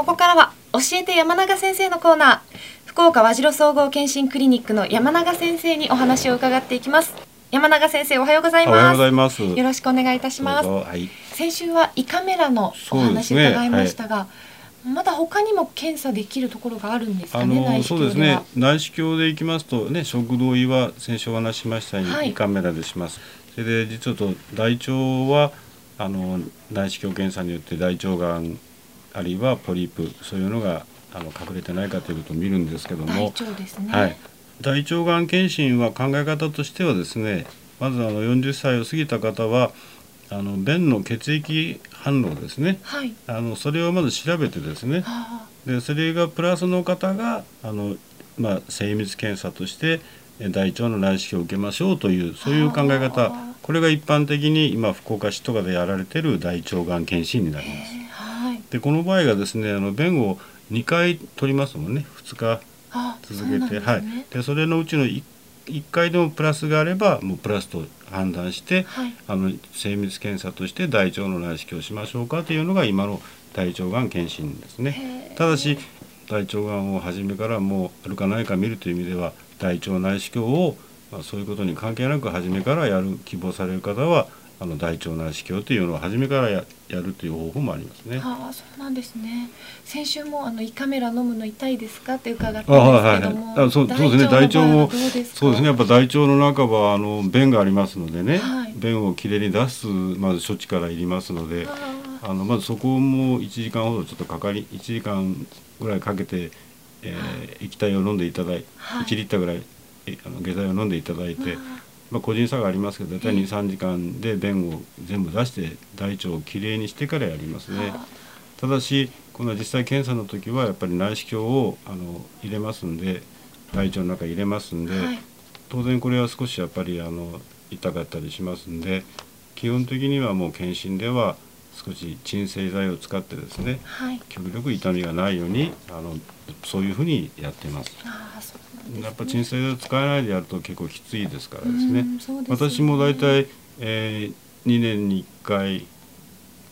ここからは教えて山永先生のコーナー福岡和白総合健診クリニックの山永先生にお話を伺っていきます。山永先生おはようございます。おはようございます。よろしくお願いいたします、はい、先週は胃カメラのお話伺いましたが、まだ他にも検査できるところがあるんですかね。あのそうですね。内視鏡でいきますとね、食道胃は先週お話しましたように、はい、胃カメラでします。それで実はと大腸はあの内視鏡検査によって大腸がんあるいはポリープそういうのがあの隠れてないかということを見るんですけども、大腸ですね。はい。大腸がん検診は考え方としてはですね、まずあの40歳を過ぎた方はあの便の血液反応ですね、はい、あのそれをまず調べてですね、でそれがプラスの方があの、まあ、精密検査として大腸の内視鏡を受けましょうというそういう考え方。これが一般的に今福岡市とかでやられている大腸がん検診になります。はい、でこの場合がですねあの便を2回取りますもんね。2日続けて、ね、はい、でそれのうちの 1, 1回でもプラスがあればもうプラスと判断して、はい、あの精密検査として大腸の内視鏡をしましょうかというのが今の大腸がん検診ですね。ただし大腸がんを初めからもうあるかないか見るという意味では大腸内視鏡を、まあ、そういうことに関係なく初めからやる希望される方はあの大腸内視鏡というのを初めからややるという方法もありますね。ああ、そうなんですね。先週もあの胃カメラ飲むの痛いですか？って伺ったんですけども、はいはい、あそうそうですね。大腸もそうですね。やっぱ大腸の中はあの便がありますのでね、はい、便をきれいに出すまず処置からいりますので、あのまずそこも1時間ほどちょっとかかり1時間ぐらいかけて、えー、液体を飲んでいただい、はい、1リッターぐらいあの下剤を飲んでいただいて。まあ、個人差がありますけど大体23時間で便を全部出して大腸をきれいにしてからやりますね。ただしこの実際検査の時はやっぱり内視鏡をあの入れますんで大腸の中入れますんで、はい、当然これは少しやっぱりあの痛かったりしますんで基本的にはもう検診では少し鎮静剤を使ってですね、はい、極力痛みがないようにあのそういうふうにやってます。ね、やっぱ鎮静剤を使えないでやると結構きついですからですね。すね私も大体、えー、2年に1回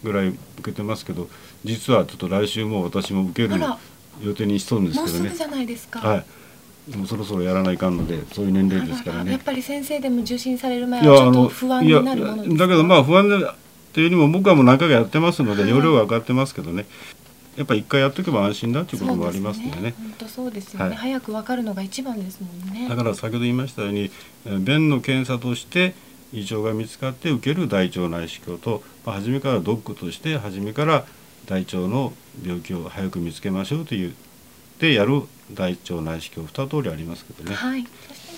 ぐらい受けてますけど実はちょっと来週も私も受ける予定にしそうですけどね。じゃないですか。はいもうそろそろやらないかんのでそういう年齢ですからねやっぱり先生でも受診される前はちょっと不安になるものですだけどまあ不安でっていうよりも僕はもう何回かやってますので、容量が上がってますけどねやっぱ一回やっとけば安心だということもありますんでね。本当そうですよね、はい、早くわかるのが一番ですもんね。だから先ほど言いましたように便の検査として異常が見つかって受ける大腸内視鏡と、まあ、初めからドックとして初めから大腸の病気を早く見つけましょうというでやる大腸内視鏡二通りありますけどね。はい。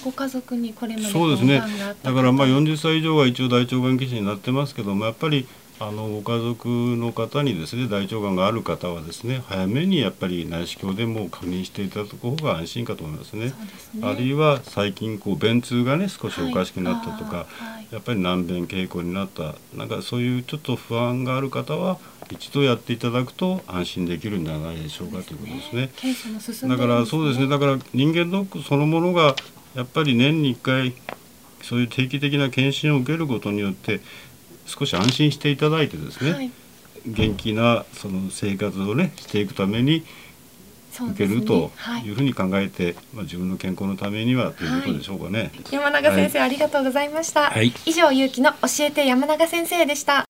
ご家族にこれまでそうですね。だからまあ40歳以上は一応大腸がん検診になってますけどもやっぱりあのご家族の方にですね大腸がんがある方はですね早めにやっぱり内視鏡でも確認していただく方が安心かと思いますね。すねあるいは最近こう便通がね少しおかしくなったとか、はい、やっぱり難便傾向になったなんかそういうちょっと不安がある方は一度やっていただくと安心できるんではないでしょうかということですね。だからそうですねだから人間ドックそのものがやっぱり年に1回そういう定期的な検診を受けることによって少し安心していただいてですね、はい、元気なその生活をねしていくために受けるとい。うふうに考えて、ねはい、まあ、自分の健康のためにはということでしょうかね、はい、山永先生、ありがとうございました、以上有機の教えて山永先生でした